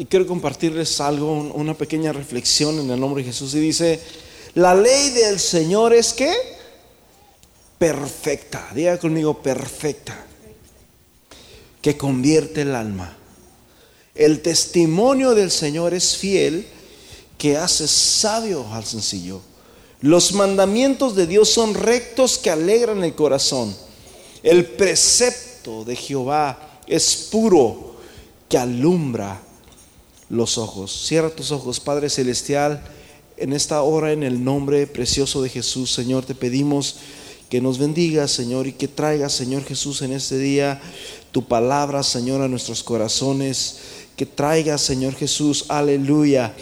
Y quiero compartirles algo, una pequeña reflexión en el nombre de Jesús. Y dice, la ley del Señor es que perfecta. Diga conmigo, perfecta. Que convierte el alma. El testimonio del Señor es fiel, que hace sabio al sencillo. Los mandamientos de Dios son rectos que alegran el corazón. El precepto de Jehová es puro que alumbra los ojos. Cierra tus ojos, Padre Celestial, en esta hora, en el nombre precioso de Jesús, Señor, te pedimos que nos bendiga, Señor, y que traiga, Señor Jesús, en este día tu palabra, Señor, a nuestros corazones. Que traiga, Señor Jesús, aleluya,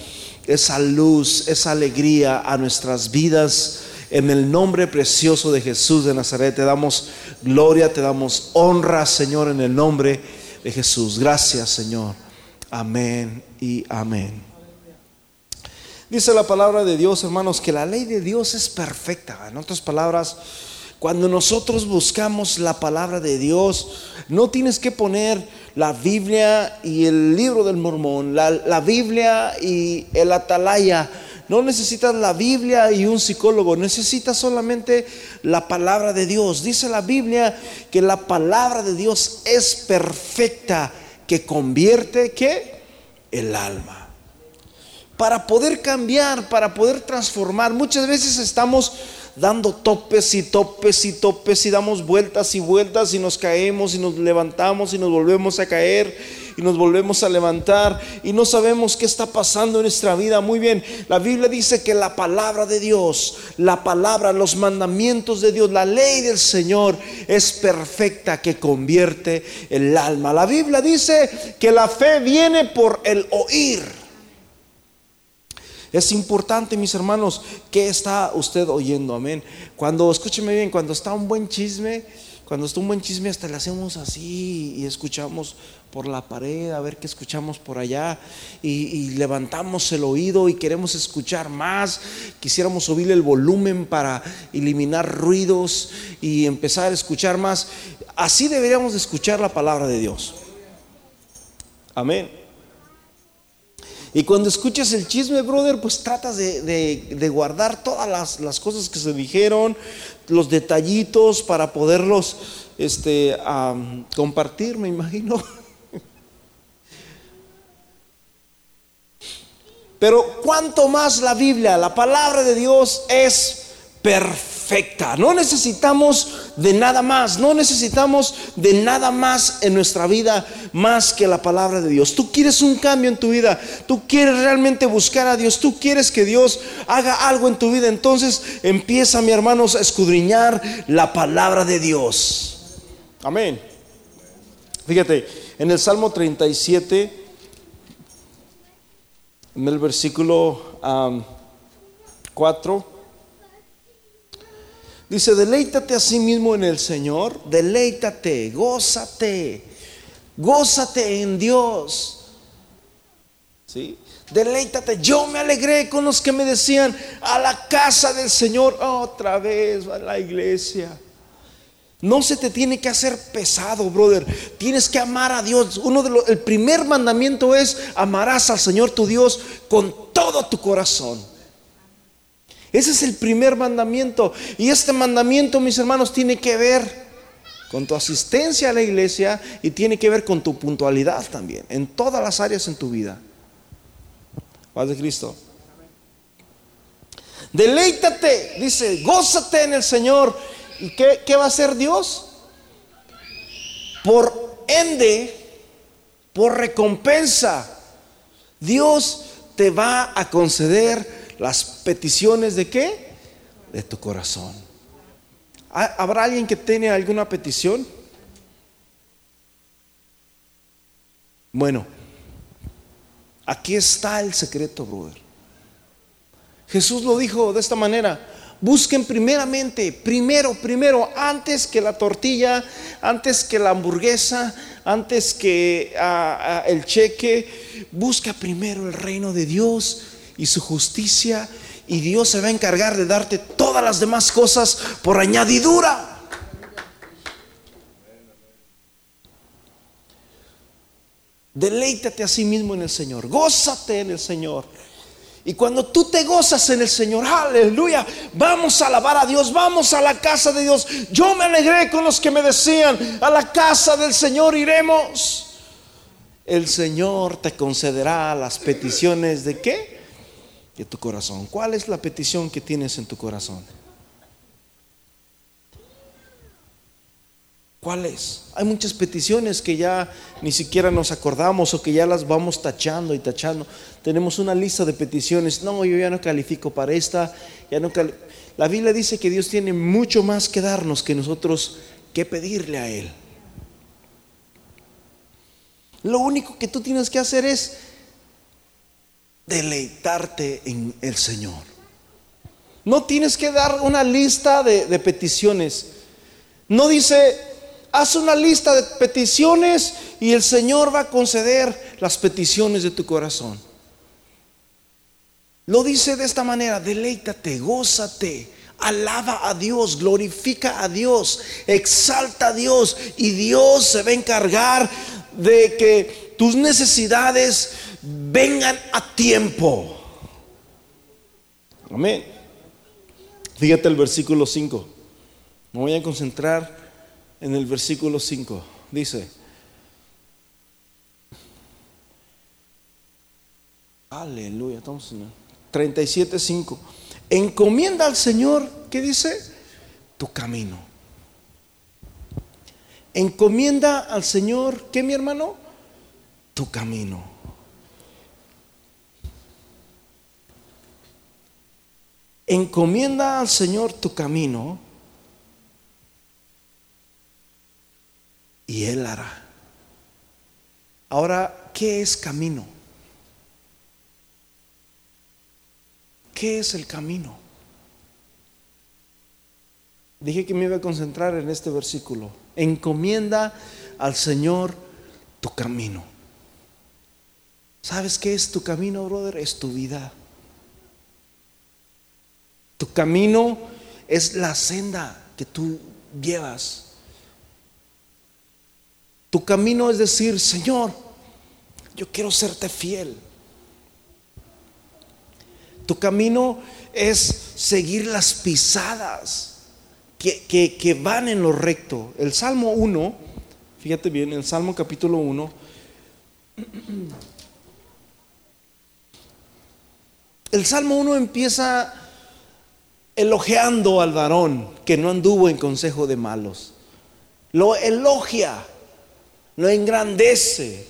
esa luz, esa alegría a nuestras vidas. En el nombre precioso de Jesús de Nazaret te damos gloria, te damos honra, Señor, en el nombre de Jesús. Gracias, Señor. Amén y amén. Dice la palabra de Dios, hermanos, que la ley de Dios es perfecta. En otras palabras, cuando nosotros buscamos la palabra de Dios, no tienes que poner la Biblia y el libro del mormón, la, Biblia y el atalaya. No necesitas la Biblia y un psicólogo, necesitas solamente la palabra de Dios. Dice la Biblia que la palabra de Dios es perfecta, que convierte ¿qué? el alma. Para poder cambiar, para poder transformar, muchas veces estamos dando topes y topes y topes y damos vueltas y vueltas y nos caemos y nos levantamos y nos volvemos a caer y nos volvemos a levantar y no sabemos qué está pasando en nuestra vida. Muy bien, la Biblia dice que la palabra de Dios, la palabra, los mandamientos de Dios, la ley del Señor es perfecta que convierte el alma. La Biblia dice que la fe viene por el oír es importante, mis hermanos, ¿qué está usted oyendo? Amén. Cuando, escúcheme bien, cuando está un buen chisme, cuando está un buen chisme, hasta le hacemos así y escuchamos por la pared, a ver qué escuchamos por allá, y, levantamos el oído y queremos escuchar más. Quisiéramos subir el volumen para eliminar ruidos y empezar a escuchar más. Así deberíamos de escuchar la palabra de Dios. Amén. Y cuando escuchas el chisme, brother, pues tratas de, guardar todas las, cosas que se dijeron, los detallitos para poderlos este, compartir, me imagino. Pero cuanto más la Biblia, la palabra de Dios es perfecta no necesitamos de nada más, no necesitamos de nada más en nuestra vida más que la palabra de Dios. Tú quieres un cambio en tu vida, tú quieres realmente buscar a Dios, tú quieres que Dios haga algo en tu vida, entonces empieza, mi hermanos, a escudriñar la palabra de Dios. Amén. Fíjate, en el Salmo 37, en el versículo 4, Dice, deleítate a sí mismo en el Señor, deleítate, gózate, gózate en Dios. ¿Sí? Deleítate. Yo me alegré con los que me decían, a la casa del Señor, otra vez a la iglesia. No se te tiene que hacer pesado, brother. Tienes que amar a Dios. Uno de los, el primer mandamiento es amarás al Señor tu Dios con todo tu corazón. Ese es el primer mandamiento. Y este mandamiento, mis hermanos, tiene que ver con tu asistencia a la iglesia y tiene que ver con tu puntualidad también, en todas las áreas en tu vida. Paz de Cristo. Deleítate, dice, gózate en el Señor. ¿Y qué, qué va a hacer Dios? Por ende, por recompensa, Dios te va a conceder las peticiones de qué? De tu corazón. ¿Habrá alguien que tiene alguna petición? Bueno, aquí está el secreto, brother. Jesús lo dijo de esta manera. Busquen primeramente, primero, primero, antes que la tortilla, antes que la hamburguesa, antes que ah, ah, el cheque, busca primero el reino de Dios y su justicia y Dios se va a encargar de darte todas las demás cosas por añadidura. Deleítate a sí mismo en el Señor. Gózate en el Señor. Y cuando tú te gozas en el Señor, aleluya, vamos a alabar a Dios, vamos a la casa de Dios. Yo me alegré con los que me decían, a la casa del Señor iremos. El Señor te concederá las peticiones de qué? De tu corazón. ¿Cuál es la petición que tienes en tu corazón? ¿Cuáles? Hay muchas peticiones que ya ni siquiera nos acordamos o que ya las vamos tachando y tachando. Tenemos una lista de peticiones. No, yo ya no califico para esta. Ya no La Biblia dice que Dios tiene mucho más que darnos que nosotros que pedirle a Él. Lo único que tú tienes que hacer es deleitarte en el Señor. No tienes que dar una lista de, peticiones. No dice, Haz una lista de peticiones y el Señor va a conceder las peticiones de tu corazón. Lo dice de esta manera, deleítate, gózate, alaba a Dios, glorifica a Dios, exalta a Dios y Dios se va a encargar de que tus necesidades vengan a tiempo. Amén. Fíjate el versículo 5. Me voy a concentrar en el versículo 5. Dice, aleluya, estamos en 37, 5. Encomienda al Señor, ¿qué dice? Tu camino. Encomienda al Señor, ¿qué mi hermano? Tu camino. Encomienda al Señor tu camino y Él hará. Ahora, ¿qué es camino? ¿Qué es el camino? Dije que me iba a concentrar en este versículo. Encomienda al Señor tu camino. ¿Sabes qué es tu camino, brother? Es tu vida. Tu camino es la senda que tú llevas. Tu camino es decir, Señor, yo quiero serte fiel. Tu camino es seguir las pisadas que, van en lo recto. El Salmo 1, fíjate bien, el Salmo capítulo 1, el Salmo 1 empieza elogiando al varón que no anduvo en consejo de malos. Lo elogia lo engrandece,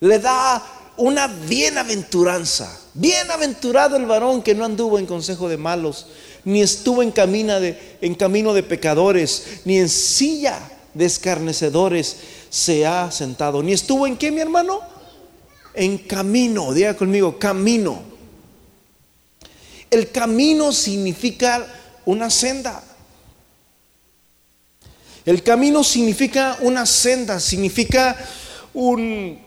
le da una bienaventuranza. Bienaventurado el varón que no anduvo en consejo de malos, ni estuvo en, camino de, en camino de pecadores, ni en silla de escarnecedores se ha sentado. Ni estuvo en qué, mi hermano? En camino, diga conmigo, camino. El camino significa una senda. El camino significa una senda, significa un,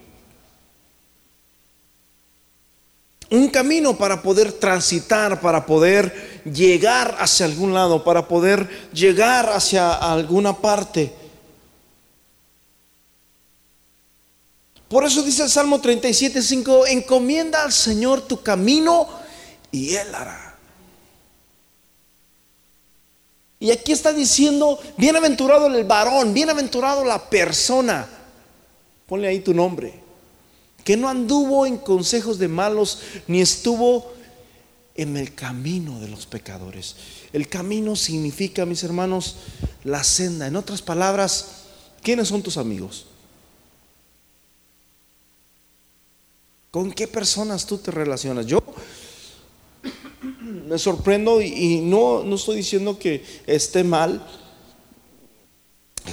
un camino para poder transitar, para poder llegar hacia algún lado, para poder llegar hacia alguna parte. Por eso dice el Salmo 37.5, encomienda al Señor tu camino y Él hará. Y aquí está diciendo, bienaventurado el varón, bienaventurado la persona. Ponle ahí tu nombre. Que no anduvo en consejos de malos, ni estuvo en el camino de los pecadores. El camino significa, mis hermanos, la senda. En otras palabras, ¿quiénes son tus amigos? ¿Con qué personas tú te relacionas? Yo me sorprendo y, no, no estoy diciendo que esté mal.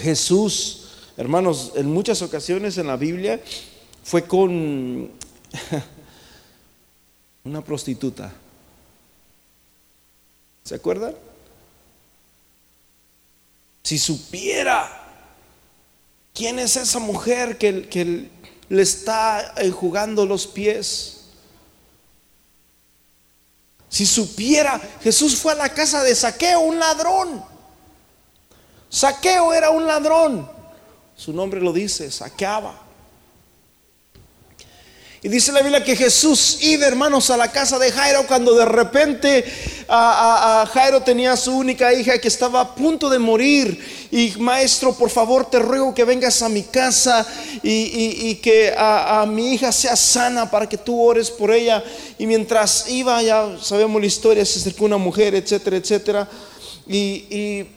Jesús, hermanos, en muchas ocasiones en la Biblia fue con una prostituta. ¿Se acuerdan? Si supiera quién es esa mujer que, que le está enjugando los pies, si supiera, Jesús fue a la casa de Saqueo, un ladrón. Saqueo era un ladrón. Su nombre lo dice, saqueaba. Y dice la Biblia que Jesús iba, hermanos, a la casa de Jairo cuando de repente a, Jairo tenía su única hija que estaba a punto de morir. Y maestro, por favor, te ruego que vengas a mi casa y, que a, mi hija sea sana para que tú ores por ella. Y mientras iba, ya sabemos la historia, se acercó una mujer, etcétera, etcétera. Y, y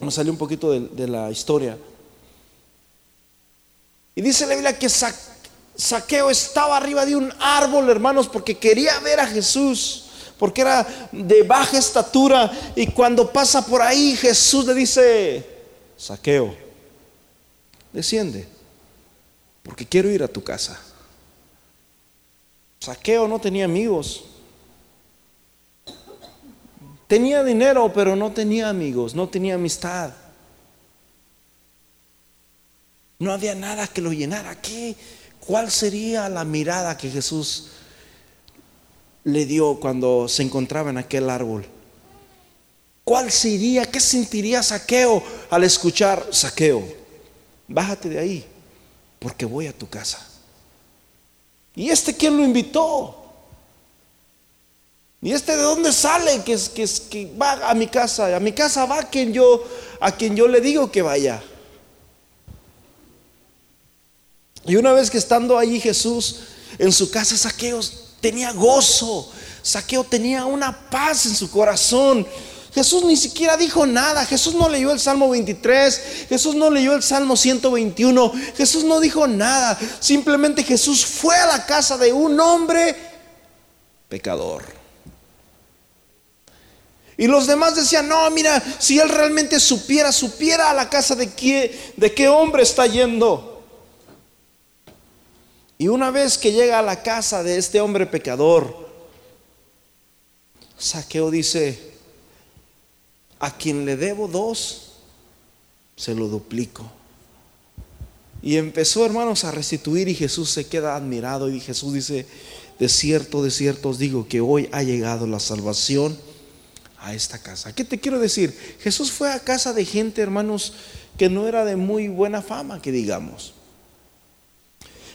me salió un poquito de, de la historia. Y dice la Biblia que Saqueo estaba arriba de un árbol, hermanos, porque quería ver a Jesús, porque era de baja estatura. Y cuando pasa por ahí, Jesús le dice, Saqueo, desciende, porque quiero ir a tu casa. Saqueo no tenía amigos. Tenía dinero, pero no tenía amigos, no tenía amistad. No había nada que lo llenara. ¿Qué? ¿Cuál sería la mirada que Jesús le dio cuando se encontraba en aquel árbol? ¿Cuál sería, qué sentiría Saqueo al escuchar Saqueo? Bájate de ahí, porque voy a tu casa. ¿Y este quién lo invitó? ¿Y este de dónde sale? Que, que, que va a mi casa. A mi casa va yo, a quien yo le digo que vaya. Y una vez que estando allí Jesús en su casa, Saqueo tenía gozo, Saqueo tenía una paz en su corazón. Jesús ni siquiera dijo nada, Jesús no leyó el Salmo 23, Jesús no leyó el Salmo 121, Jesús no dijo nada, simplemente Jesús fue a la casa de un hombre pecador. Y los demás decían, no, mira, si él realmente supiera, supiera a la casa de qué, de qué hombre está yendo. Y una vez que llega a la casa de este hombre pecador, Saqueo dice, a quien le debo dos, se lo duplico. Y empezó, hermanos, a restituir y Jesús se queda admirado y Jesús dice, de cierto, de cierto os digo que hoy ha llegado la salvación a esta casa. ¿Qué te quiero decir? Jesús fue a casa de gente, hermanos, que no era de muy buena fama, que digamos.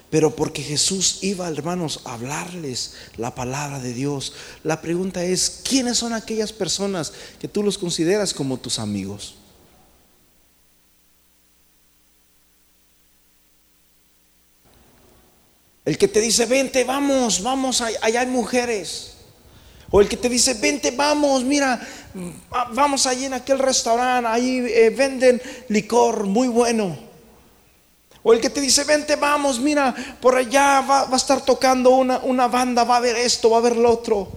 Pero porque Jesús iba, hermanos, a hablarles la palabra de Dios. La pregunta es, ¿quiénes son aquellas personas que tú los consideras como tus amigos? El que te dice, vente, vamos, vamos, allá hay mujeres. O el que te dice, vente, vamos, mira, vamos allí en aquel restaurante, ahí eh, venden licor muy bueno. O el que te dice, vente, vamos, mira, por allá va, a estar tocando una, una banda, va a ver esto, va a ver lo otro.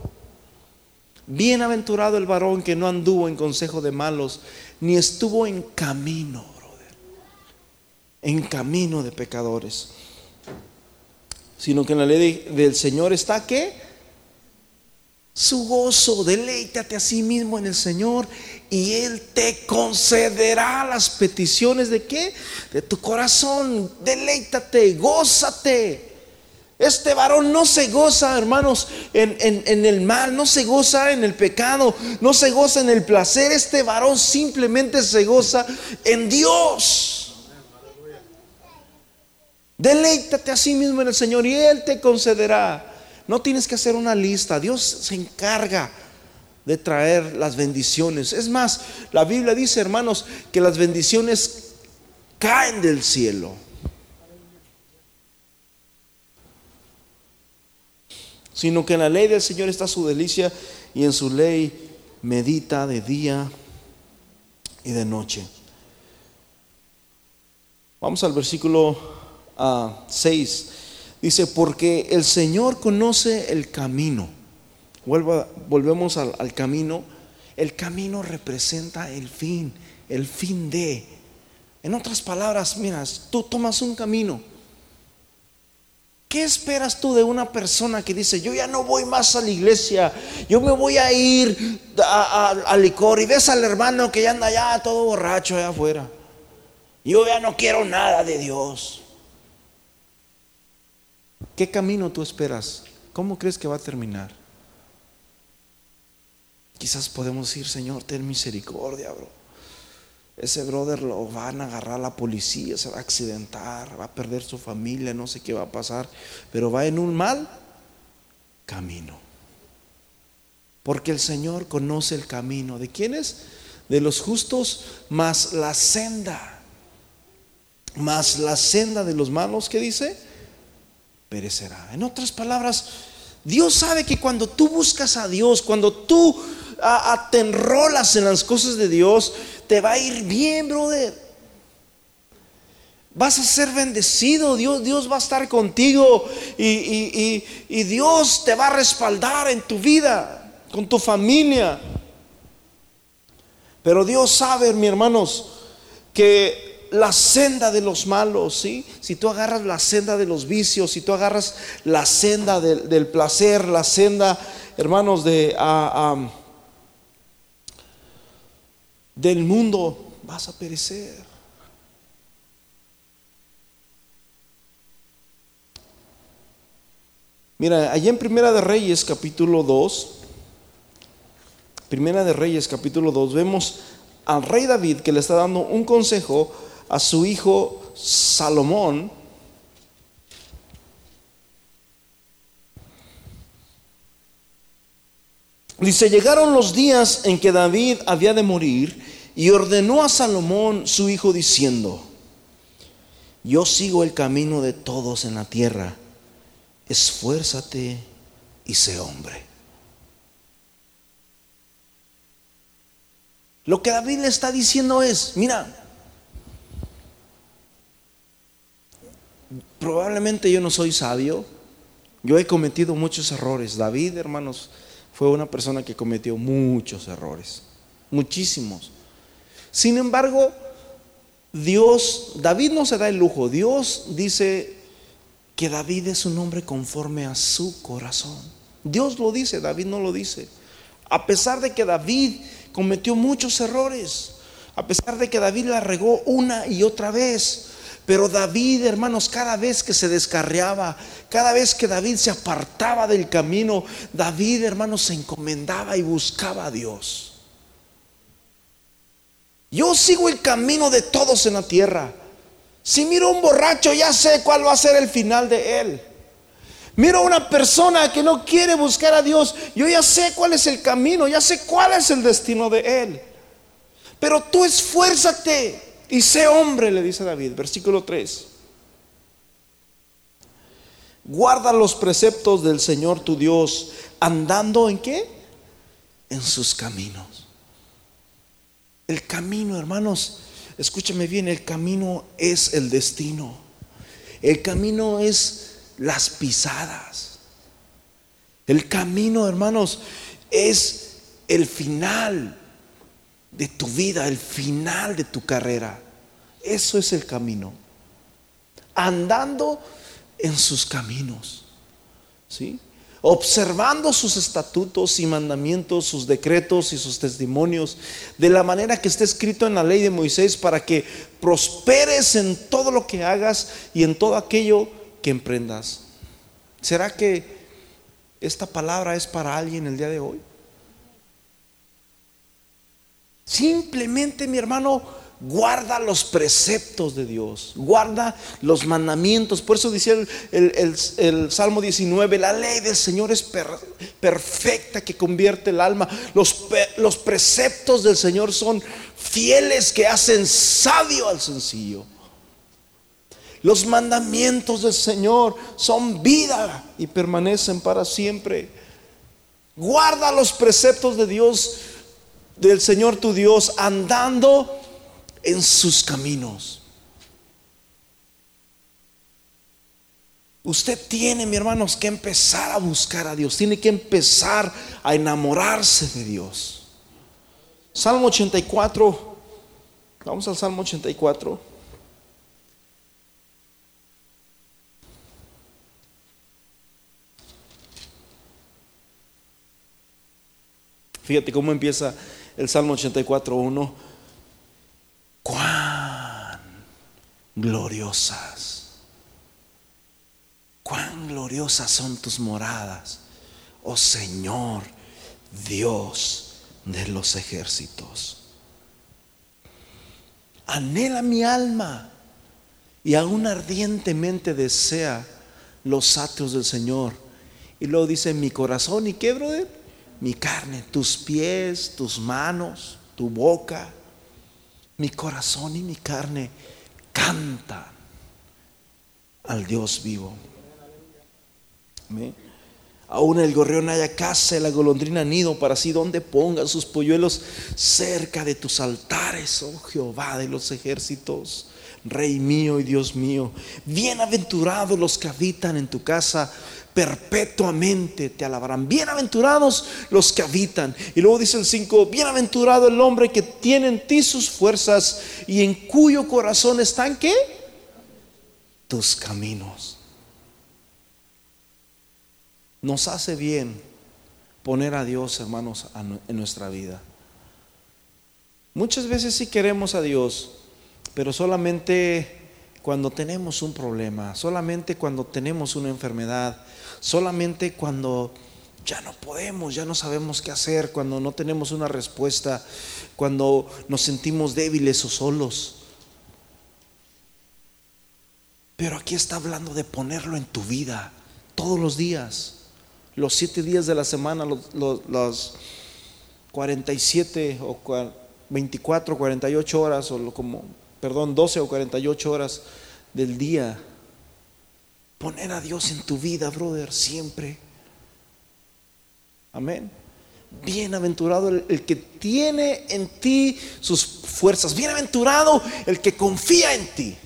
Bienaventurado el varón que no anduvo en consejo de malos, ni estuvo en camino, brother, en camino de pecadores, sino que en la ley del Señor está que su gozo, deleítate a sí mismo en el Señor y Él te concederá las peticiones de qué? De tu corazón, deleítate, gózate. Este varón no se goza, hermanos, en, en, el mal, no se goza en el pecado, no se goza en el placer. Este varón simplemente se goza en Dios. Deleítate a sí mismo en el Señor y Él te concederá no tienes que hacer una lista. Dios se encarga de traer las bendiciones. Es más, la Biblia dice, hermanos, que las bendiciones caen del cielo. Sino que en la ley del Señor está su delicia y en su ley medita de día y de noche. Vamos al versículo 6. Ah, Dice, porque el Señor conoce el camino. volvemos al, camino. El camino representa el fin, el fin de. En otras palabras, miras, tú tomas un camino. ¿Qué esperas tú de una persona que dice, yo ya no voy más a la iglesia, yo me voy a ir al licor y ves al hermano que ya anda ya todo borracho allá afuera? Yo ya no quiero nada de Dios. ¿Qué camino tú esperas? ¿Cómo crees que va a terminar? Quizás podemos decir, Señor, ten misericordia, bro. ese brother lo van a agarrar a la policía, se va a accidentar, va a perder su familia, no sé qué va a pasar, pero va en un mal camino. Porque el Señor conoce el camino. ¿De quiénes? De los justos, más la senda. Más la senda de los malos, ¿qué dice? En otras palabras, Dios sabe que cuando tú buscas a Dios, cuando tú te enrolas en las cosas de Dios, te va a ir bien, brother. Vas a ser bendecido, Dios, Dios va a estar contigo y, y Dios te va a respaldar en tu vida, con tu familia. Pero Dios sabe, mi hermanos, que la senda de los malos, ¿sí? Si tú agarras la senda de los vicios, si tú agarras la senda del, placer, la senda, hermanos, de, ah, del mundo, vas a perecer. Mira, allí en Primera de Reyes capítulo 2, Primera de Reyes capítulo 2, vemos al rey David que le está dando un consejo a su hijo Salomón. Dice, llegaron los días en que David había de morir y ordenó a Salomón su hijo diciendo, yo sigo el camino de todos en la tierra esfuérzate y sé hombre. Lo que David le está diciendo es, mira, probablemente yo no soy sabio, yo he cometido muchos errores. David, hermanos, fue una persona que cometió muchos errores, muchísimos. Sin embargo, Dios, David no se da el lujo, Dios dice, que David es un hombre conforme a su corazón. Dios lo dice, David no lo dice. A pesar de que David cometió muchos errores, a pesar de que David la regó una y otra vez, pero David, hermanos, cada vez que se descarriaba, cada vez que David se apartaba del camino, David, hermanos, se encomendaba y buscaba a Dios. Yo sigo el camino de todos en la tierra. Si miro a un borracho, ya sé cuál va a ser el final de él. Miro a una persona que no quiere buscar a Dios, yo ya sé cuál es el camino, ya sé cuál es el destino de él. Pero tú esfuérzate y sé hombre, le dice David, versículo 3. Guarda los preceptos del Señor tu Dios, andando en qué? En sus caminos. El camino, hermanos, escúchame bien, el camino es el destino. El camino es las pisadas. El camino, hermanos, es el final de tu vida, el final de tu carrera. Eso es el camino. Andando en sus caminos. ¿Sí? observando sus estatutos y mandamientos, sus decretos y sus testimonios, de la manera que está escrito en la ley de Moisés, para que prosperes en todo lo que hagas y en todo aquello que emprendas. ¿Será que esta palabra es para alguien el día de hoy? Simplemente, mi hermano, Guarda los preceptos de Dios, guarda los mandamientos. Por eso dice el, Salmo 19, la ley del Señor es perfecta que convierte el alma. Los, los preceptos del Señor son fieles que hacen sabio al sencillo. Los mandamientos del Señor son vida y permanecen para siempre. Guarda los preceptos de Dios, del Señor tu Dios, andando en sus caminos. Usted tiene, mi hermanos, que empezar a buscar a Dios. Tiene que empezar a enamorarse de Dios. Salmo 84. Vamos al Salmo 84. Fíjate cómo empieza el Salmo 84.1 cuán gloriosas, cuán gloriosas son tus moradas, oh Señor, Dios de los ejércitos. Anhela mi alma y aún ardientemente desea los atrios del Señor. Y luego dice mi corazón y qué, brother? Mi carne, tus pies, tus manos, tu boca, mi corazón y mi carne cantan al Dios vivo. Aún el gorrión haya casa y la golondrina nido para así donde pongan sus polluelos cerca de tus altares, oh Jehová de los ejércitos, Rey mío y Dios mío. Bienaventurados los que habitan en tu casa, perpetuamente te alabarán. Bienaventurados los que habitan. Y luego dice el 5, bienaventurado el hombre que tiene en ti sus fuerzas y en cuyo corazón están qué? Tus caminos. Nos hace bien poner a Dios, hermanos, en nuestra vida. Muchas veces sí queremos a Dios, pero solamente cuando tenemos un problema, solamente cuando tenemos una enfermedad, solamente cuando ya no podemos, ya no sabemos qué hacer, cuando no tenemos una respuesta, cuando nos sentimos débiles o solos. Pero aquí está hablando de ponerlo en tu vida todos los días los siete días de la semana, los, las 47 o 24, 48 horas, o como, perdón, 12 o 48 horas del día. Poner a Dios en tu vida, brother, siempre. Amén. Bienaventurado el, el, que tiene en ti sus fuerzas. Bienaventurado el que confía en ti.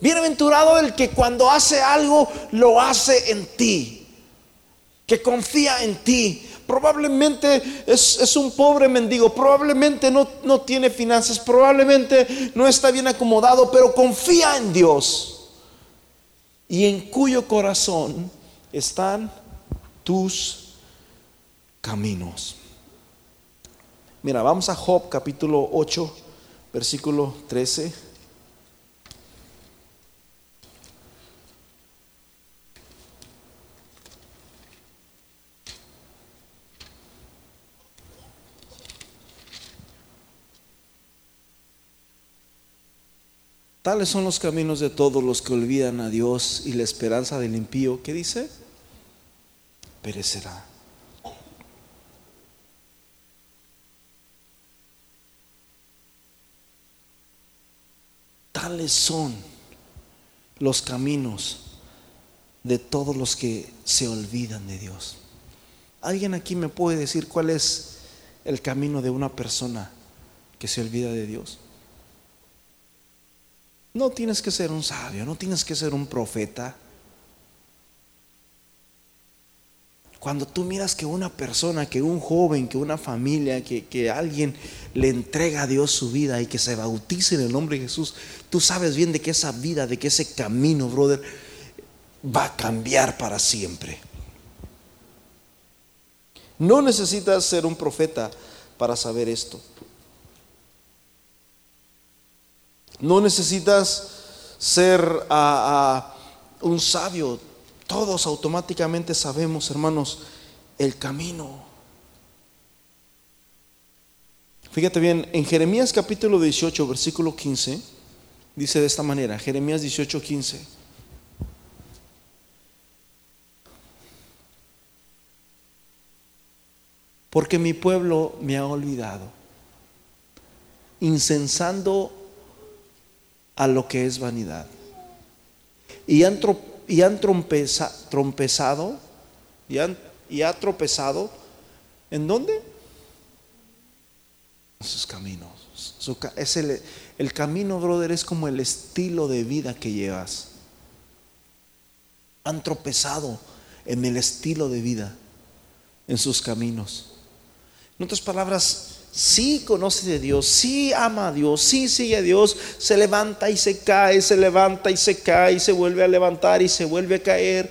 Bienaventurado el que cuando hace algo lo hace en ti que confía en ti. Probablemente es, un pobre mendigo, probablemente no, no tiene finanzas, probablemente no está bien acomodado, pero confía en Dios. Y en cuyo corazón están tus caminos. Mira, vamos a Job capítulo 8, versículo 13. Tales son los caminos de todos los que olvidan a Dios y la esperanza del impío. ¿Qué dice? Perecerá. Tales son los caminos de todos los que se olvidan de Dios. ¿Alguien aquí me puede decir cuál es el camino de una persona que se olvida de Dios? No tienes que ser un sabio, no tienes que ser un profeta. Cuando tú miras que una persona, que un joven, que una familia, que, alguien le entrega a Dios su vida y que se bautice en el nombre de Jesús, tú sabes bien de que esa vida, de que ese camino, brother, va a cambiar para siempre. No necesitas ser un profeta para saber esto. No necesitas ser un sabio. Todos automáticamente sabemos, hermanos, el camino. Fíjate bien, en Jeremías capítulo 18, versículo 15, dice de esta manera, Jeremías 18, 15. Porque mi pueblo me ha olvidado, incensando a lo que es vanidad. Y han, y han trompezado, y, han, y ha tropezado, ¿en dónde? En sus caminos. es el, el camino, brother, es como el estilo de vida que llevas. Han tropezado en el estilo de vida, en sus caminos. En otras palabras, sí conoce de Dios, sí ama a Dios, sí sigue a Dios, se levanta y se cae, se levanta y se cae, y se vuelve a levantar y se vuelve a caer,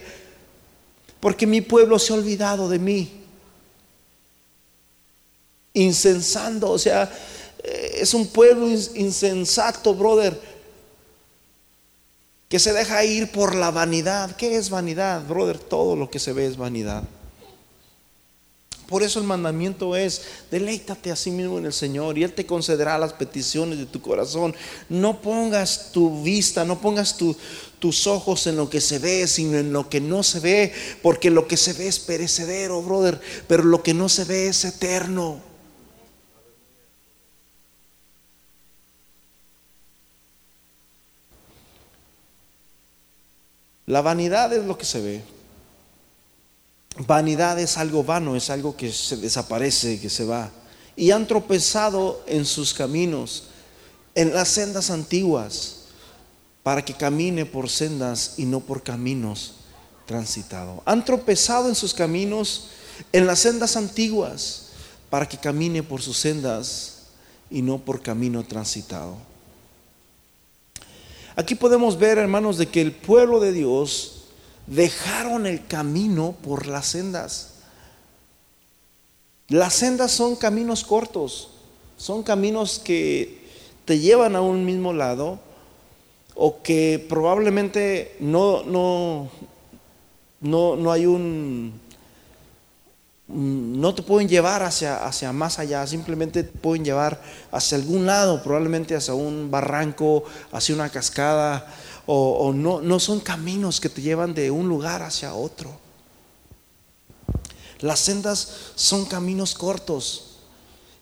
porque mi pueblo se ha olvidado de mí. Insensando, o sea, eh, es un pueblo insensato, brother, que se deja ir por la vanidad. ¿Qué es vanidad, brother? Todo lo que se ve es vanidad. Por eso el mandamiento es, deleítate a sí mismo en el Señor y Él te concederá las peticiones de tu corazón. No pongas tu vista, no pongas tus ojos en lo que se ve, sino en lo que no se ve, porque lo que se ve es perecedero, brother, pero lo que no se ve es eterno. La vanidad es lo que se ve. Vanidad es algo vano, es algo que se desaparece, que se va. Y han tropezado en sus caminos, en las sendas antiguas, para que camine por sendas y no por caminos transitados. Han tropezado en sus caminos, en las sendas antiguas, para que camine por sus sendas y no por camino transitado. Aquí podemos ver, hermanos, de que el pueblo de Dios dejaron el camino por las sendas. Las sendas son caminos cortos, son caminos que te llevan a un mismo lado o que probablemente no, no, no, no hay un, no te pueden llevar hacia, hacia más allá, simplemente te pueden llevar hacia algún lado, probablemente hacia un barranco, hacia una cascada, o, no, no son caminos que te llevan de un lugar hacia otro. Las sendas son caminos cortos.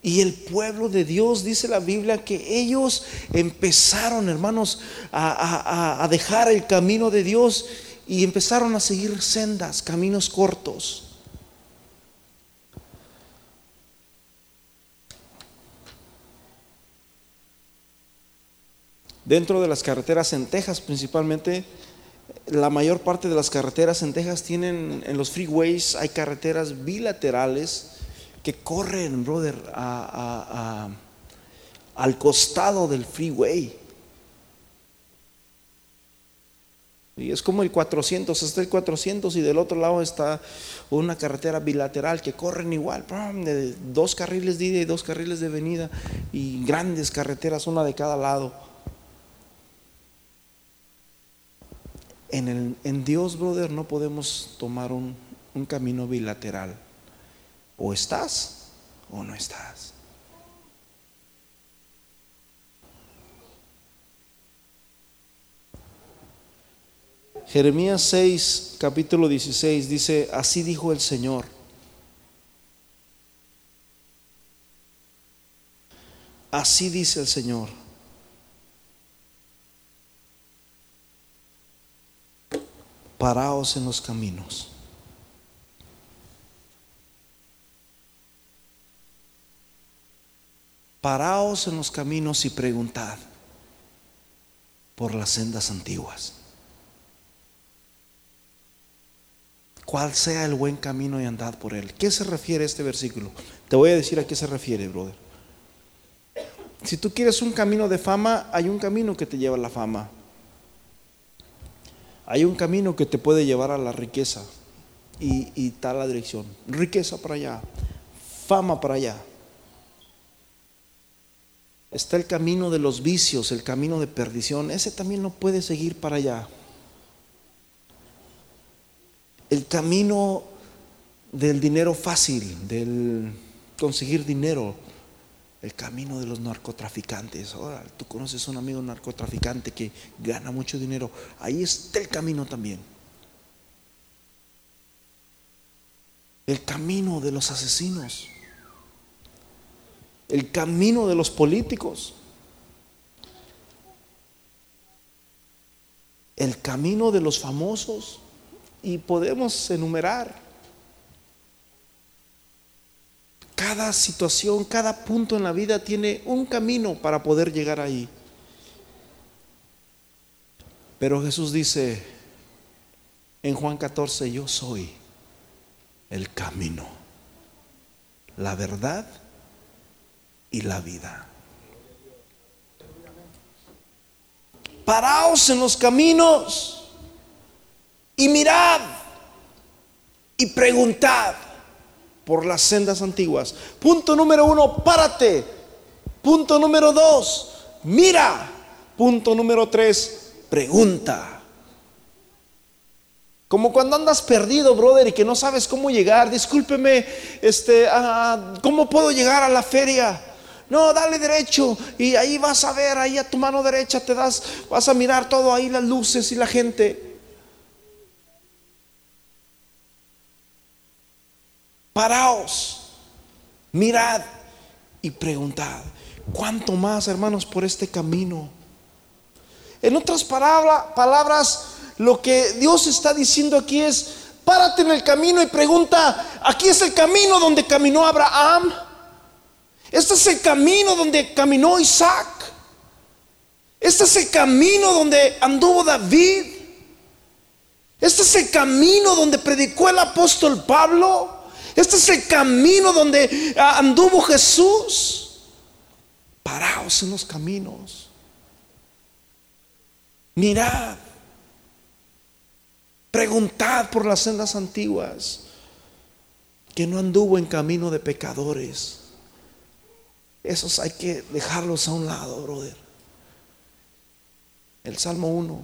Y el pueblo de Dios, dice la Biblia, que ellos empezaron, hermanos, a, a, dejar el camino de Dios y empezaron a seguir sendas, caminos cortos. Dentro de las carreteras en Texas principalmente, la mayor parte de las carreteras en Texas tienen, en los freeways hay carreteras bilaterales que corren, brother, al costado del freeway. Y es como el 400, está el 400 y del otro lado está una carretera bilateral que corren igual, de dos carriles de ida y dos carriles de venida y grandes carreteras, una de cada lado. En, Dios, brother, no podemos tomar un, un camino bilateral. O estás o no estás. Jeremías 6, capítulo 16 dice, así dijo el Señor. Así dice el Señor. Paraos en los caminos. Paraos en los caminos y preguntad por las sendas antiguas. ¿Cuál sea el buen camino y andad por él? ¿Qué se refiere a este versículo? Te voy a decir a qué se refiere, brother. Si tú quieres un camino de fama, hay un camino que te lleva a la fama. Hay un camino que te puede llevar a la riqueza y, tal la dirección. Riqueza para allá, fama para allá. Está el camino de los vicios, el camino de perdición. Ese también no puede seguir para allá. El camino del dinero fácil, del conseguir dinero, el camino de los narcotraficantes. Ahora, tú conoces a un amigo narcotraficante que gana mucho dinero. Ahí está el camino también. El camino de los asesinos. El camino de los políticos. El camino de los famosos. Y podemos enumerar Cada situación, cada punto en la vida tiene un camino para poder llegar ahí. Pero Jesús dice en Juan 14, yo soy el camino, la verdad y la vida. Paraos en los caminos y mirad y preguntad por las sendas antiguas. Punto número uno, párate. Punto número dos, mira. Punto número tres, pregunta. Como cuando andas perdido, brother, y que no sabes cómo llegar. Discúlpeme, este, ah, ¿cómo puedo llegar a la feria? No, dale derecho y ahí vas a ver, ahí a tu mano derecha te das, vas a mirar todo ahí las luces y la gente. Paraos, mirad y preguntad, ¿cuánto más, hermanos, por este camino? En otras palabras, lo que Dios está diciendo aquí es, párate en el camino y pregunta, aquí es el camino donde caminó Abraham. Este es el camino donde caminó Isaac. Este es el camino donde anduvo David. Este es el camino donde predicó el apóstol Pablo. Este es el camino donde ah, anduvo Jesús. Paraos en los caminos. Mirad. Preguntad por las sendas antiguas, que no anduvo en camino de pecadores. Esos hay que dejarlos a un lado, brother. El Salmo 1,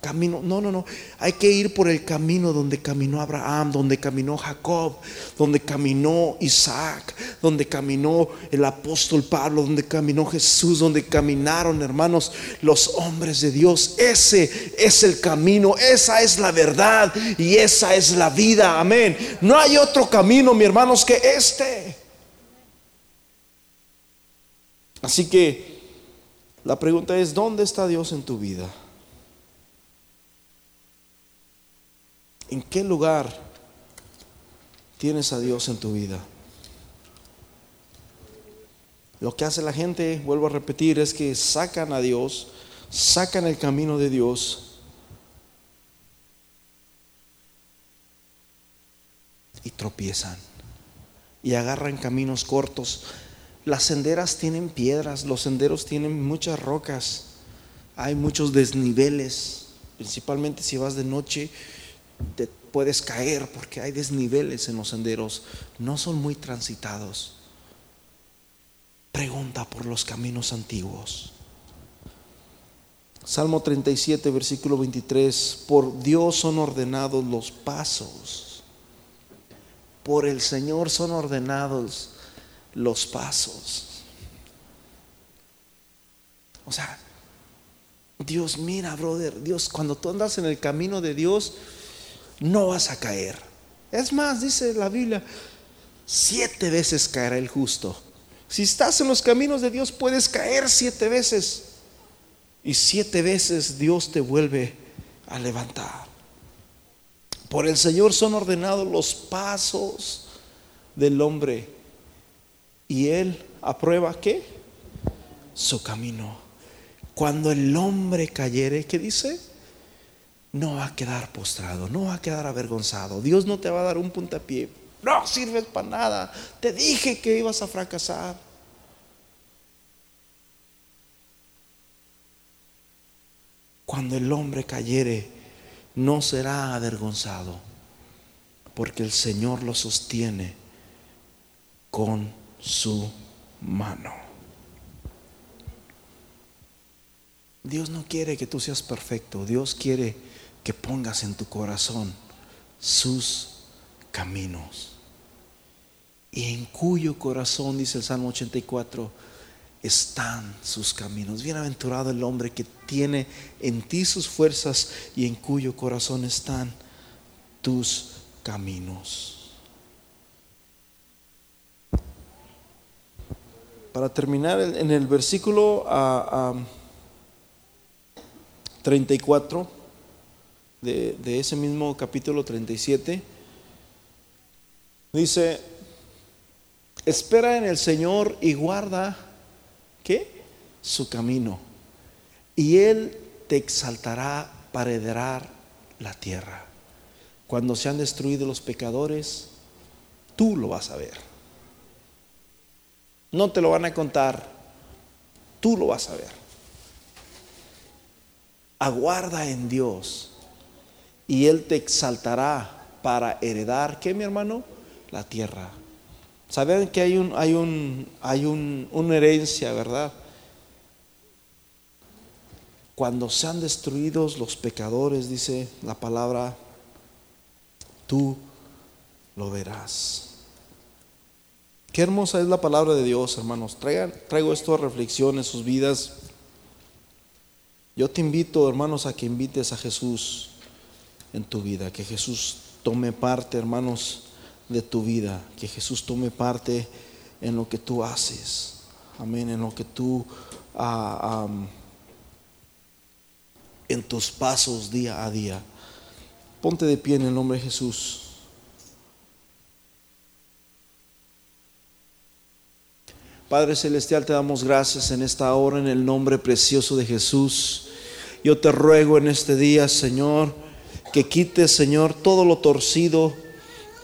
camino. No, no, no. Hay que ir por el camino donde caminó Abraham, donde caminó Jacob, donde caminó Isaac, donde caminó el apóstol Pablo, donde caminó Jesús, donde caminaron, hermanos, los hombres de Dios. Ese es el camino, esa es la verdad y esa es la vida. Amén. No hay otro camino, mi hermanos, que este. Así que la pregunta es, ¿dónde está Dios en tu vida? ¿En qué lugar tienes a Dios en tu vida? Lo que hace la gente, vuelvo a repetir, es que sacan a Dios, sacan el camino de Dios y tropiezan y agarran caminos cortos. Las senderas tienen piedras, los senderos tienen muchas rocas, hay muchos desniveles, principalmente si vas de noche te puedes caer porque hay desniveles en los senderos, no son muy transitados. Pregunta por los caminos antiguos. Salmo 37, versículo 23, por Dios son ordenados los pasos, por el Señor son ordenados los pasos. O sea, Dios mira, brother, Dios, cuando tú andas en el camino de Dios, no vas a caer. Es más, dice la Biblia, siete veces caerá el justo. Si estás en los caminos de Dios, puedes caer siete veces. Y siete veces Dios te vuelve a levantar. Por el Señor son ordenados los pasos del hombre. Y Él aprueba qué? Su camino. Cuando el hombre cayere, ¿qué dice? No va a quedar postrado, no va a quedar avergonzado. Dios no te va a dar un puntapié. No sirves para nada. Te dije que ibas a fracasar. Cuando el hombre cayere, no será avergonzado, porque el Señor lo sostiene con su mano. Dios no quiere que tú seas perfecto, Dios quiere que pongas en tu corazón sus caminos. Y en cuyo corazón, dice el Salmo 84, están sus caminos. Bienaventurado el hombre que tiene en ti sus fuerzas y en cuyo corazón están tus caminos. Para terminar en el versículo a, 34 de, ese mismo capítulo 37, dice, espera en el Señor y guarda, ¿qué? Su camino. Y Él te exaltará para heredar la tierra. Cuando se han destruido los pecadores, tú lo vas a ver. No te lo van a contar, tú lo vas a ver. Aguarda en Dios y Él te exaltará para heredar, ¿qué mi hermano? La tierra. Saben que hay un, hay un, hay un, una herencia, ¿verdad? Cuando sean destruidos los pecadores, dice la palabra, tú lo verás. Qué hermosa es la palabra de Dios, hermanos. traigo esto a reflexión en sus vidas. Yo te invito, hermanos, a que invites a Jesús en tu vida, que Jesús tome parte, hermanos, de tu vida, que Jesús tome parte en lo que tú haces. Amén, en lo que tú, ah, en tus pasos día a día. Ponte de pie en el nombre de Jesús. Padre Celestial, te damos gracias en esta hora en el nombre precioso de Jesús. Yo te ruego en este día, Señor, que quites, Señor, todo lo torcido,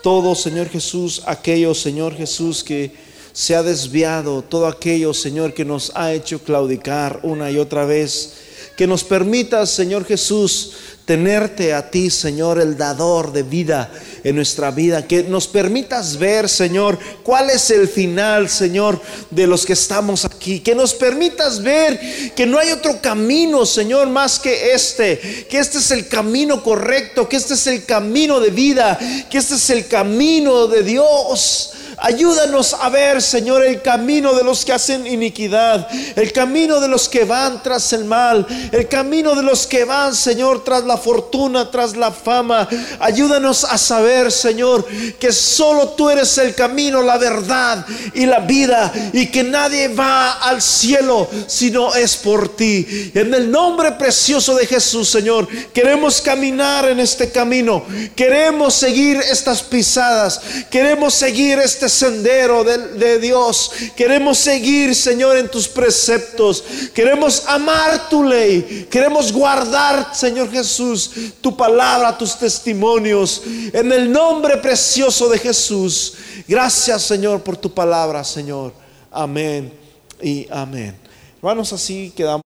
todo, Señor Jesús, aquello, Señor Jesús, que se ha desviado, todo aquello, Señor, que nos ha hecho claudicar una y otra vez. Que nos permitas, Señor Jesús, tenerte a ti, Señor, el dador de vida en nuestra vida. Que nos permitas ver, Señor, cuál es el final, Señor, de los que estamos aquí. Que nos permitas ver que no hay otro camino, Señor, más que este. Que este es el camino correcto, que este es el camino de vida, que este es el camino de Dios. Ayúdanos a ver, Señor, el camino de los que hacen iniquidad, el camino de los que van tras el mal, el camino de los que van, Señor, tras la fortuna, tras la fama. Ayúdanos a saber, Señor, que solo tú eres el camino, la verdad y la vida y que nadie va al cielo si no es por ti. En el nombre precioso de Jesús, Señor, queremos caminar en este camino, queremos seguir estas pisadas, queremos seguir este sendero de, Dios. Queremos seguir, Señor, en tus preceptos. Queremos amar tu ley. Queremos guardar, Señor Jesús, tu palabra, tus testimonios. En el nombre precioso de Jesús. Gracias, Señor, por tu palabra, Señor. Amén y amén. Hermanos, así quedamos.